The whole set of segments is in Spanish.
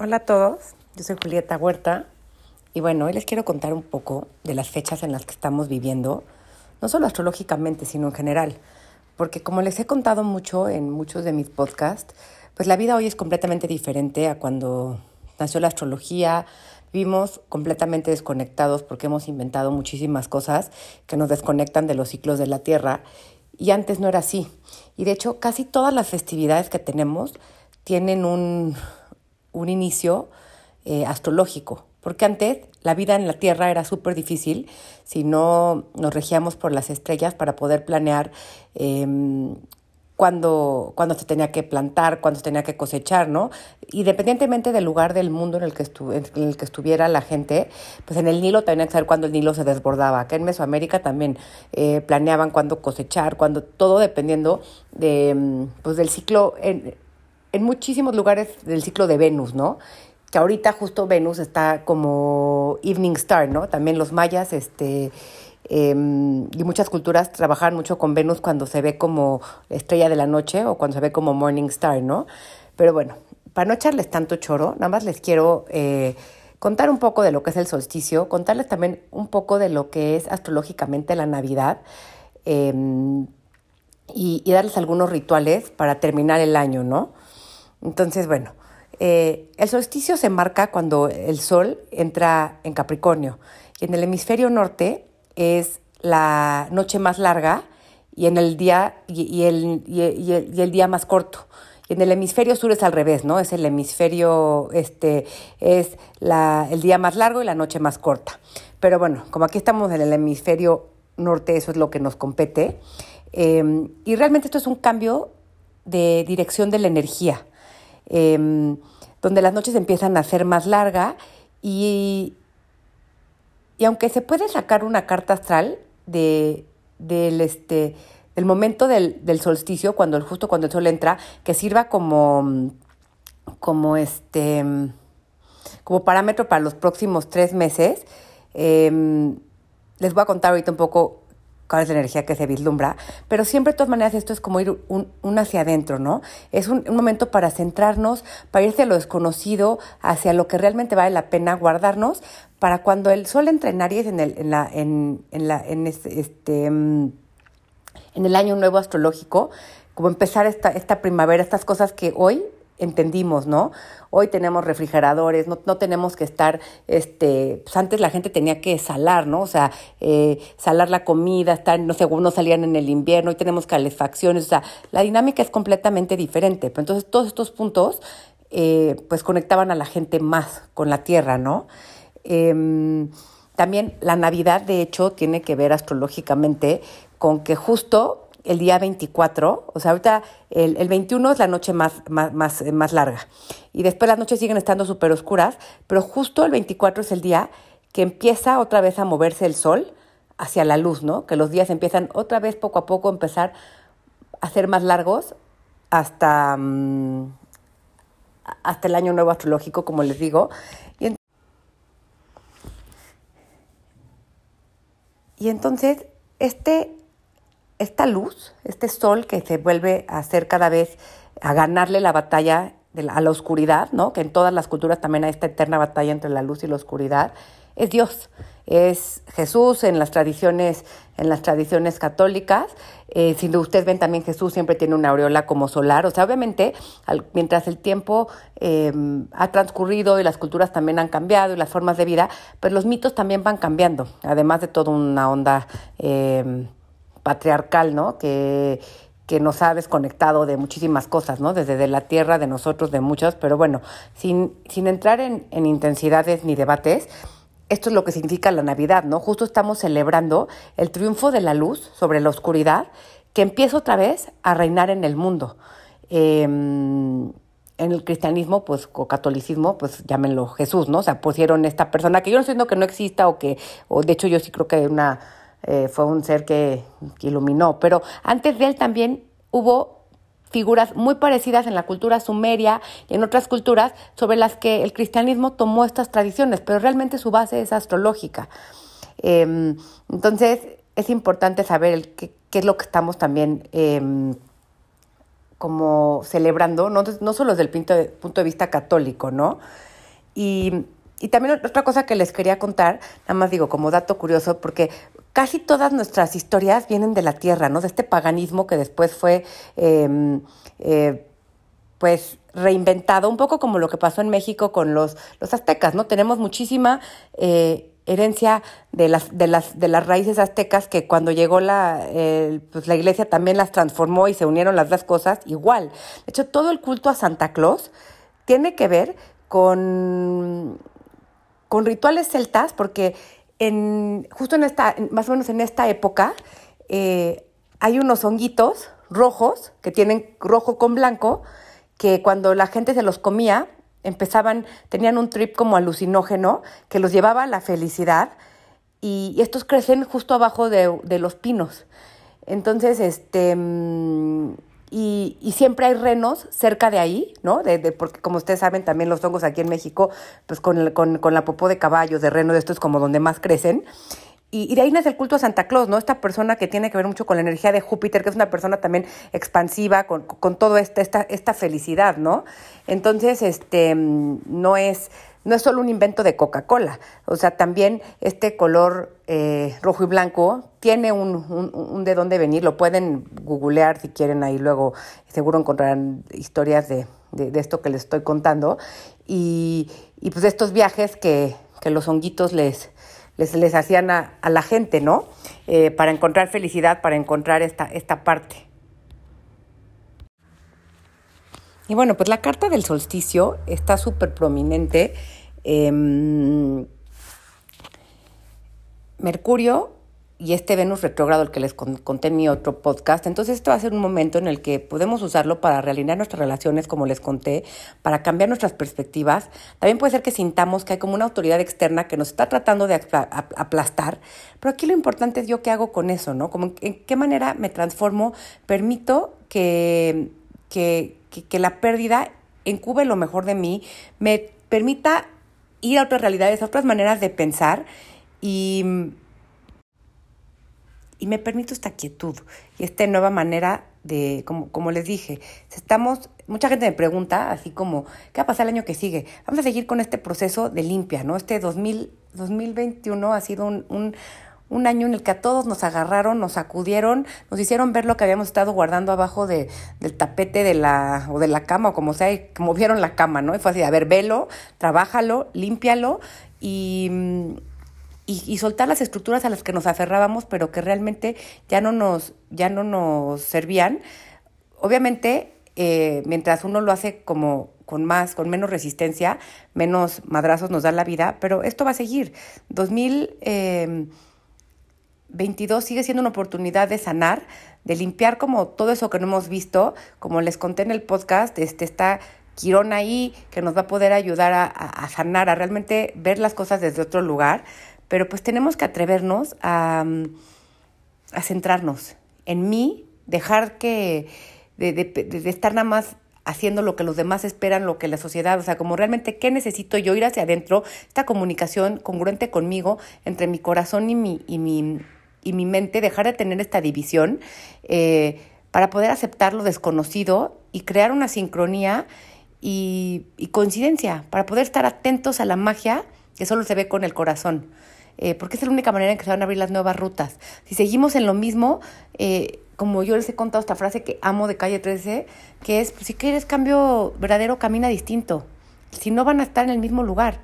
Hola a todos, yo soy Julieta Huerta y bueno, hoy les quiero contar un poco de las fechas en las que estamos viviendo, no solo astrológicamente, sino en general, porque como les he contado mucho en muchos de mis podcasts, pues la vida hoy es completamente diferente a cuando nació la astrología, vivimos completamente desconectados porque hemos inventado muchísimas cosas que nos desconectan de los ciclos de la Tierra y antes no era así. Y de hecho, casi todas las festividades que tenemos tienen un un inicio eh, astrológico, porque antes la vida en la Tierra era súper difícil si no nos regíamos por las estrellas para poder planear eh, cuándo, se tenía que plantar, cuándo se tenía que cosechar, ¿no? Independientemente del lugar del mundo en el que, en el que estuviera la gente, pues en el Nilo hay que saber cuándo el Nilo se desbordaba. Acá en Mesoamérica también eh, planeaban cuándo cosechar, cuándo, todo dependiendo de, em, pues del ciclo muchísimos lugares del ciclo de Venus, ¿no? Que ahorita justo Venus está como evening star, ¿no? También los mayas, este, em, y muchas culturas trabajan mucho con Venus cuando se ve como estrella de la noche o cuando se ve como morning star, ¿no? Pero bueno, para no echarles tanto choro, nada más les quiero eh, contar un poco de lo que es el solsticio, contarles también un poco de lo que es astrológicamente la Navidad. Em, y darles algunos rituales para terminar el año, ¿no? Entonces, bueno, eh, el solsticio se marca cuando el sol entra en Capricornio y en el hemisferio norte es la noche más larga y en el día y, el, y, el, día más corto. Y en el hemisferio sur es al revés, ¿no? Es el hemisferio, este, es la, el día más largo y la noche más corta. Pero bueno, como aquí estamos en el hemisferio norte, eso es lo que nos compete. Eh, y realmente esto es un cambio de dirección de la energía. Em, donde las noches empiezan a ser más largas y, y aunque se puede sacar una carta astral de, del, este, del momento del, del solsticio, cuando, justo cuando el sol entra, que sirva como, como, este, como parámetro para los próximos tres meses, em, les voy a contar ahorita un poco cuál es la energía que se vislumbra, pero siempre de todas maneras esto es como ir un, hacia adentro, ¿no? Es un, momento para centrarnos, para irse a lo desconocido, hacia lo que realmente vale la pena guardarnos, para cuando el sol entre en Aries en, el, en, la, en, en, la, en este, este en el año nuevo astrológico, como empezar esta, esta primavera, estas cosas que hoy entendimos, ¿no? Hoy tenemos refrigeradores, no, no tenemos que estar, este, pues antes la gente tenía que salar, ¿no? O sea, eh, salar la comida, estar, no sé, unos salían en el invierno, hoy tenemos calefacciones, o sea, la dinámica es completamente diferente. Pero entonces todos estos puntos, eh, pues conectaban a la gente más con la tierra, ¿no? Em, también la Navidad, de hecho, tiene que ver astrológicamente con que justo el día 24, o sea, ahorita el, el 21 es la noche más, más, más, más larga. Y después las noches siguen estando súper oscuras, pero justo el 24 es el día que empieza otra vez a moverse el sol hacia la luz, ¿no? Que los días empiezan otra vez poco a poco a empezar a ser más largos hasta, mm, hasta el año nuevo astrológico, como les digo. Y entonces, este esta luz, este sol que se vuelve a hacer cada vez, a ganarle la batalla a la oscuridad, ¿no? Que en todas las culturas también hay esta eterna batalla entre la luz y la oscuridad, es Dios, es Jesús en las tradiciones, en las tradiciones católicas. Eh, si ustedes ven también Jesús siempre tiene una aureola como solar. O sea, obviamente, mientras el tiempo eh, ha transcurrido y las culturas también han cambiado y las formas de vida, pues los mitos también van cambiando, además de toda una onda eh, patriarcal, ¿no? Que, que nos ha desconectado de muchísimas cosas, ¿no? Desde de la tierra, de nosotros, de muchas, pero bueno, sin, sin entrar en, en intensidades ni debates, esto es lo que significa la Navidad, ¿no? Justo estamos celebrando el triunfo de la luz sobre la oscuridad que empieza otra vez a reinar en el mundo. Em, en el cristianismo, pues, o catolicismo, pues llámenlo Jesús, ¿no? O sea, pusieron esta persona que yo no estoy que no exista o que, o de hecho yo sí creo que hay una eh, fue un ser que, iluminó, pero antes de él también hubo figuras muy parecidas en la cultura sumeria y en otras culturas sobre las que el cristianismo tomó estas tradiciones, pero realmente su base es astrológica. Em, entonces, es importante saber qué, es lo que estamos también em, como celebrando, no, solo desde el punto de, punto de vista católico, ¿no? Y, y también otra cosa que les quería contar, nada más digo como dato curioso, porque casi todas nuestras historias vienen de la tierra, ¿no? De este paganismo que después fue, eh, eh, pues, reinventado, un poco como lo que pasó en México con los, los aztecas, ¿no? Tenemos muchísima eh, herencia de las, de, las, de las raíces aztecas que cuando llegó la, pues la iglesia también las transformó y se unieron las dos cosas igual. De hecho, todo el culto a Santa Claus tiene que ver con, con rituales celtas, porque en, justo en esta, más o menos en esta época, eh, hay unos honguitos rojos que tienen rojo con blanco, que cuando la gente se los comía, empezaban, tenían un trip como alucinógeno que los llevaba a la felicidad y, estos crecen justo abajo de, los pinos. Entonces, este, mm, y, y, siempre hay renos cerca de ahí, ¿no? De, de, porque como ustedes saben, también los hongos aquí en México, pues con, con, con la popó de caballos, de reno, esto es como donde más crecen. Y, y, de ahí nace el culto a Santa Claus, ¿no? Esta persona que tiene que ver mucho con la energía de Júpiter, que es una persona también expansiva, con, con todo este, esta, esta felicidad, ¿no? Entonces, este, no es, no es solo un invento de Coca-Cola, o sea, también este color eh, rojo y blanco tiene un, un, un, de dónde venir, lo pueden googlear si quieren, ahí luego seguro encontrarán historias de, de, de esto que les estoy contando, y, y pues estos viajes que, que los honguitos les les, les hacían a, a, la gente, ¿no? Eh, para encontrar felicidad, para encontrar esta, esta parte. Y bueno, pues la carta del solsticio está súper prominente. Eh, Mercurio y este Venus retrógrado, el que les conté en mi otro podcast. Entonces, esto va a ser un momento en el que podemos usarlo para realinear nuestras relaciones, como les conté, para cambiar nuestras perspectivas. También puede ser que sintamos que hay como una autoridad externa que nos está tratando de aplastar. Pero aquí lo importante es yo qué hago con eso, ¿no? Como en qué manera me transformo, permito que, que, que, que la pérdida encube lo mejor de mí, me permita ir a otras realidades, a otras maneras de pensar y y me permito esta quietud y esta nueva manera de, como, como les dije, estamos, mucha gente me pregunta, así como, ¿qué va a pasar el año que sigue? Vamos a seguir con este proceso de limpia, ¿no? Este 2000, 2021 ha sido un, un, un año en el que a todos nos agarraron, nos sacudieron, nos hicieron ver lo que habíamos estado guardando abajo de, del tapete de la, o de la cama, o como sea, y como vieron la cama, ¿no? Y fue así, a ver, velo, trabájalo, límpialo y y, y, soltar las estructuras a las que nos aferrábamos, pero que realmente ya no nos, ya no nos servían. Obviamente, eh, mientras uno lo hace como con más, con menos resistencia, menos madrazos nos da la vida, pero esto va a seguir. 2022 eh, sigue siendo una oportunidad de sanar, de limpiar como todo eso que no hemos visto, como les conté en el podcast, este está Quirón ahí que nos va a poder ayudar a, sanar, a realmente ver las cosas desde otro lugar, pero pues tenemos que atrevernos a, a centrarnos en mí, dejar que, de, de, de, estar nada más haciendo lo que los demás esperan, lo que la sociedad, o sea, como realmente qué necesito yo ir hacia adentro, esta comunicación congruente conmigo entre mi corazón y mi, y mi, y mi mente, dejar de tener esta división eh, para poder aceptar lo desconocido y crear una sincronía y, y coincidencia, para poder estar atentos a la magia que solo se ve con el corazón eh, porque es la única manera en que se van a abrir las nuevas rutas. Si seguimos en lo mismo, eh, como yo les he contado esta frase que amo de Calle 13, que es, pues, si quieres cambio verdadero, camina distinto. Si no van a estar en el mismo lugar.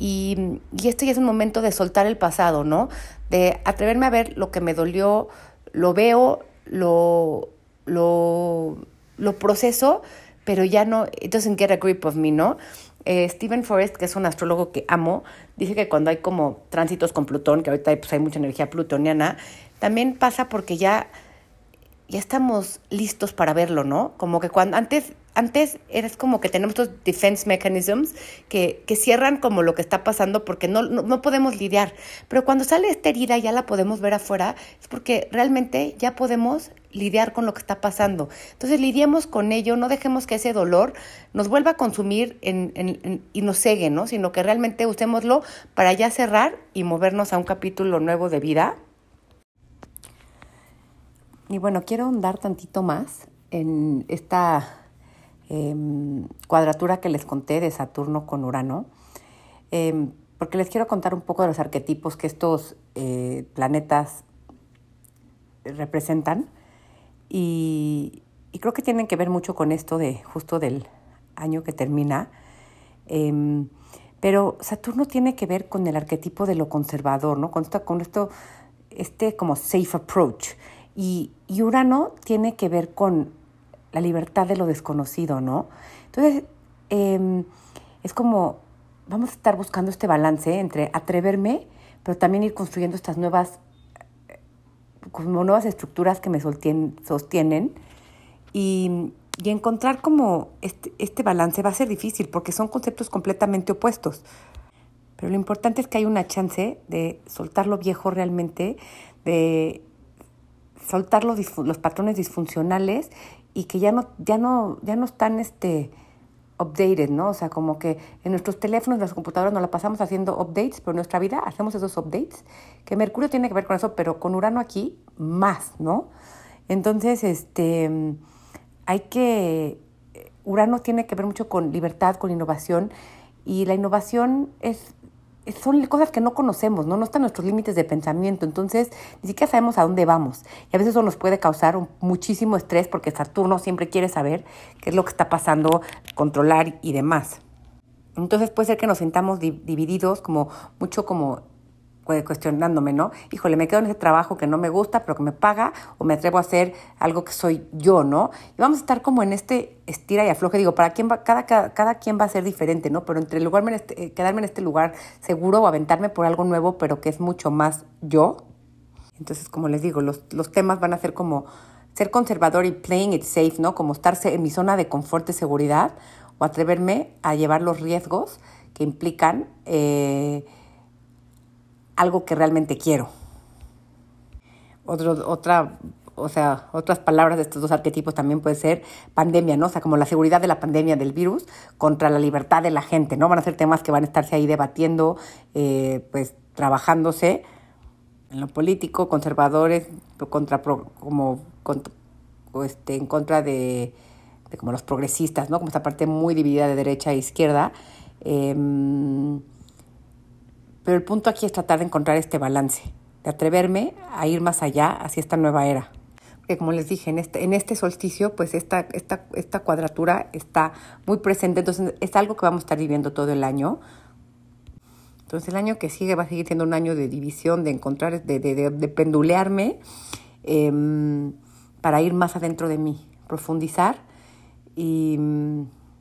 Y, este ya es un momento de soltar el pasado, ¿no? De atreverme a ver lo que me dolió, lo veo, lo, lo, lo proceso, pero ya no, it doesn't get a grip of me, ¿no? Eh, Stephen Forrest, que es un astrólogo que amo, dice que cuando hay como tránsitos con Plutón, que ahorita hay, pues, hay mucha energía plutoniana, también pasa porque ya, ya estamos listos para verlo, ¿no? Como que cuando antes, antes eres como que tenemos estos defense mechanisms que, que cierran como lo que está pasando porque no, no, no podemos lidiar. Pero cuando sale esta herida ya la podemos ver afuera, es porque realmente ya podemos lidiar con lo que está pasando. Entonces lidiemos con ello, no dejemos que ese dolor nos vuelva a consumir en, en, y nos cegue, ¿no? sino que realmente usémoslo para ya cerrar y movernos a un capítulo nuevo de vida. Y bueno, quiero ahondar tantito más en esta em, cuadratura que les conté de Saturno con Urano, em, porque les quiero contar un poco de los arquetipos que estos eh, planetas representan y, creo que tienen que ver mucho con esto de justo del año que termina. Em, pero Saturno tiene que ver con el arquetipo de lo conservador, ¿no? Con esto, con esto este como safe approach. Y, Urano tiene que ver con la libertad de lo desconocido, ¿no? Entonces, em, es como, vamos a estar buscando este balance entre atreverme, pero también ir construyendo estas nuevas, como nuevas estructuras que me sostienen y, y encontrar como este, este balance va a ser difícil porque son conceptos completamente opuestos. Pero lo importante es que hay una chance de soltar lo viejo realmente, de soltar los, los patrones disfuncionales y que ya no, ya no, ya no están este, updated, ¿no? O sea, como que en nuestros teléfonos, en las computadoras nos la pasamos haciendo updates, pero en nuestra vida hacemos esos updates, que Mercurio tiene que ver con eso, pero con Urano aquí más, ¿no? Entonces, este, hay que, Urano tiene que ver mucho con libertad, con innovación, y la innovación es son cosas que no conocemos, ¿no? No están nuestros límites de pensamiento, entonces ni siquiera sabemos a dónde vamos. Y a veces eso nos puede causar muchísimo estrés porque Saturno siempre quiere saber qué es lo que está pasando, controlar y demás. Entonces puede ser que nos sintamos divididos, como mucho como cuestionándome, ¿no? Híjole, me quedo en ese trabajo que no me gusta, pero que me paga, o me atrevo a hacer algo que soy yo, ¿no? Y vamos a estar como en este estira y afloje, digo, para quién va, cada, cada, quien va a ser diferente, ¿no? Pero entre lugar, este, quedarme en este lugar seguro o aventarme por algo nuevo, pero que es mucho más yo. Entonces, como les digo, los, los temas van a ser como ser conservador y playing it safe, ¿no? Como estarse en mi zona de confort y seguridad, o atreverme a llevar los riesgos que implican eh, algo que realmente quiero. Otro, otra, o sea, otras palabras de estos dos arquetipos también puede ser pandemia, ¿no? O sea, como la seguridad de la pandemia del virus contra la libertad de la gente, ¿no? Van a ser temas que van a estarse ahí debatiendo, eh, pues trabajándose en lo político, conservadores, contra, como, este, en contra de, como los progresistas, ¿no? Como esta parte muy dividida de derecha e izquierda. Em, pero el punto aquí es tratar de encontrar este balance, de atreverme a ir más allá hacia esta nueva era. Porque como les dije, en este, en este solsticio, pues esta, esta, esta cuadratura está muy presente, entonces es algo que vamos a estar viviendo todo el año. Entonces el año que sigue va a seguir siendo un año de división, de encontrar, de, de, de, pendulearme em, para ir más adentro de mí, profundizar y,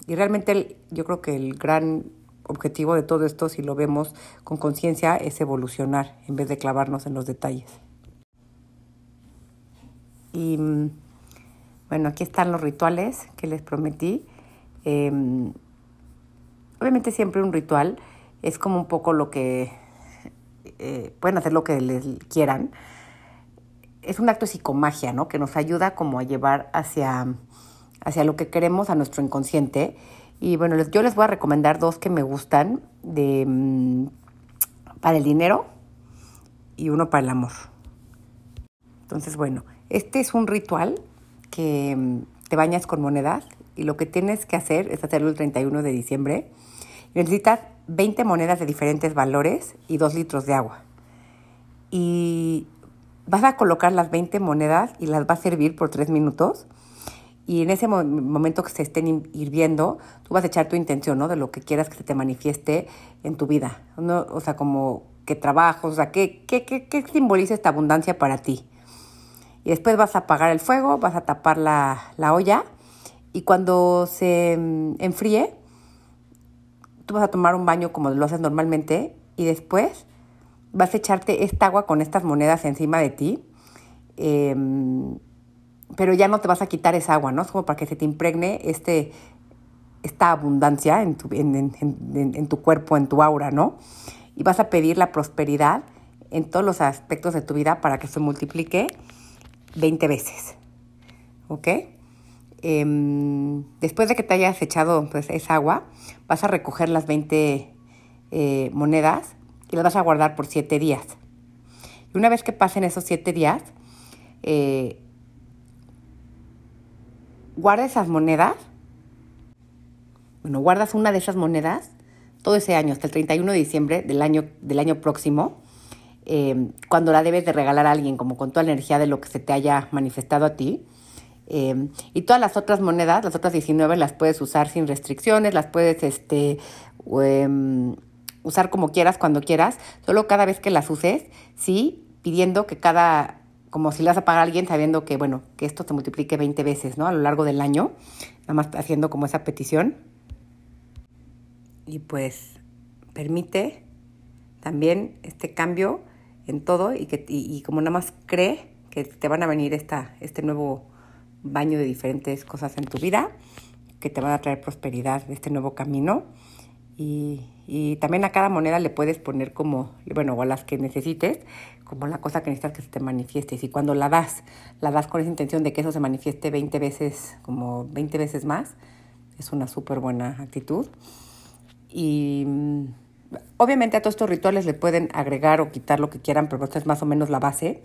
y realmente yo creo que el gran objetivo de todo esto, si lo vemos con conciencia, es evolucionar en vez de clavarnos en los detalles. Y bueno, aquí están los rituales que les prometí. Em, obviamente siempre un ritual es como un poco lo que eh, pueden hacer lo que les quieran. Es un acto de psicomagia, ¿no? Que nos ayuda como a llevar hacia, hacia lo que queremos, a nuestro inconsciente y bueno, yo les voy a recomendar dos que me gustan de, mm, para el dinero y uno para el amor. Entonces, bueno, este es un ritual que mm, te bañas con monedas y lo que tienes que hacer es hacerlo el 31 de diciembre. Necesitas 20 monedas de diferentes valores y 2 litros de agua. Y vas a colocar las 20 monedas y las vas a servir por 3 minutos y en ese momento que se estén hirviendo, tú vas a echar tu intención, ¿no? De lo que quieras que se te manifieste en tu vida. ¿no? O sea, como qué trabajo, o sea, ¿qué, qué, qué, qué simboliza esta abundancia para ti. Y después vas a apagar el fuego, vas a tapar la, la olla y cuando se mm, enfríe, tú vas a tomar un baño como lo haces normalmente y después vas a echarte esta agua con estas monedas encima de ti. Eh, pero ya no te vas a quitar esa agua, ¿no? Es como para que se te impregne este, esta abundancia en tu, en, tu cuerpo, en tu aura, ¿no? Y vas a pedir la prosperidad en todos los aspectos de tu vida para que se multiplique 20 veces, ¿ok? Em, después de que te hayas echado pues, esa agua, vas a recoger las 20 eh, monedas y las vas a guardar por 7 días. Y una vez que pasen esos 7 días, eh, guarda esas monedas, bueno, guardas una de esas monedas todo ese año, hasta el 31 de diciembre del año, del año próximo, eh, cuando la debes de regalar a alguien, como con toda la energía de lo que se te haya manifestado a ti. Eh, y todas las otras monedas, las otras 19, las puedes usar sin restricciones, las puedes este, em, usar como quieras, cuando quieras, solo cada vez que las uses, sí, pidiendo que cada como si le vas a pagar a alguien sabiendo que, bueno, que esto se multiplique 20 veces, ¿no? A lo largo del año, nada más haciendo como esa petición. Y pues permite también este cambio en todo y, que, y, como nada más cree que te van a venir esta, este nuevo baño de diferentes cosas en tu vida, que te van a traer prosperidad, este nuevo camino. Y, y también a cada moneda le puedes poner como, bueno, o las que necesites, como la cosa que necesitas que se te manifieste. Y cuando la das, la das con esa intención de que eso se manifieste 20 veces, como 20 veces más, es una súper buena actitud. Y mm, obviamente a todos estos rituales le pueden agregar o quitar lo que quieran, pero esta es más o menos la base.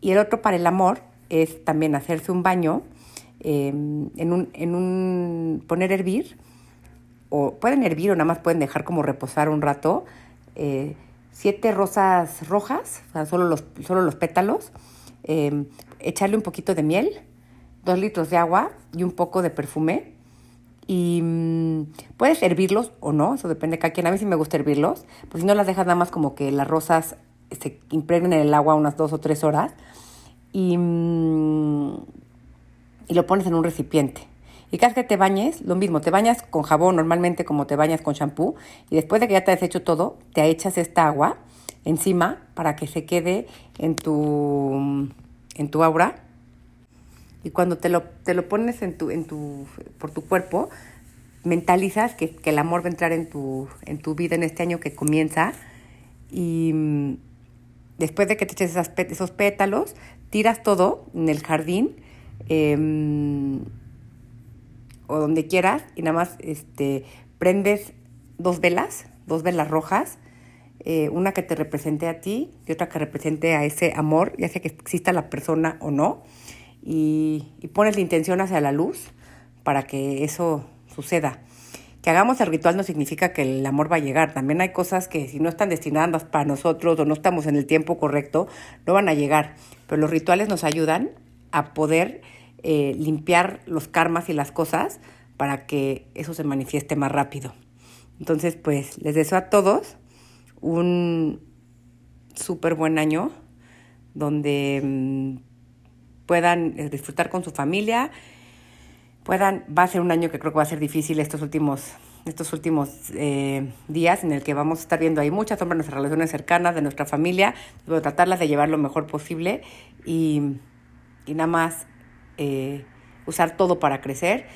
Y el otro para el amor es también hacerse un baño, em, en, un, en un, poner hervir o pueden hervir o nada más pueden dejar como reposar un rato. Eh, siete rosas rojas, o sea, solo los, solo los pétalos, eh, echarle un poquito de miel, dos litros de agua y un poco de perfume. Y mm, puedes hervirlos o no, eso depende de cada quien. A mí sí me gusta hervirlos, pues si no las dejas nada más como que las rosas se impregnen en el agua unas dos o tres horas y, mm, y lo pones en un recipiente. Y cada vez que te bañes, lo mismo, te bañas con jabón normalmente como te bañas con shampoo y después de que ya te has hecho todo, te echas esta agua encima para que se quede en tu, en tu aura. Y cuando te lo, te lo pones en tu, en tu, por tu cuerpo, mentalizas que, que, el amor va a entrar en tu, en tu vida en este año que comienza. Y mm, después de que te eches esos pétalos, tiras todo en el jardín. Eh, o donde quieras y nada más este, prendes dos velas, dos velas rojas, eh, una que te represente a ti y otra que represente a ese amor, ya sea que exista la persona o no, y, y pones la intención hacia la luz para que eso suceda. Que hagamos el ritual no significa que el amor va a llegar. También hay cosas que si no están destinadas para nosotros o no estamos en el tiempo correcto, no van a llegar. Pero los rituales nos ayudan a poder eh, limpiar los karmas y las cosas para que eso se manifieste más rápido. Entonces, pues les deseo a todos un súper buen año donde mm, puedan eh, disfrutar con su familia, puedan, va a ser un año que creo que va a ser difícil estos últimos, estos últimos eh, días en el que vamos a estar viendo ahí muchas sombras de nuestras relaciones cercanas, de nuestra familia, pero tratarlas de llevar lo mejor posible y nada más eh, usar todo para crecer.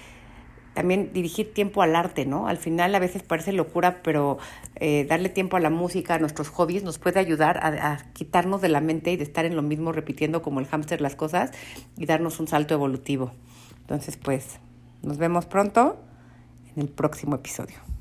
También dirigir tiempo al arte, ¿no? Al final a veces parece locura, pero eh, darle tiempo a la música, a nuestros hobbies, nos puede ayudar a, a quitarnos de la mente y de estar en lo mismo repitiendo como el hámster las cosas y darnos un salto evolutivo. Entonces, pues, nos vemos pronto en el próximo episodio.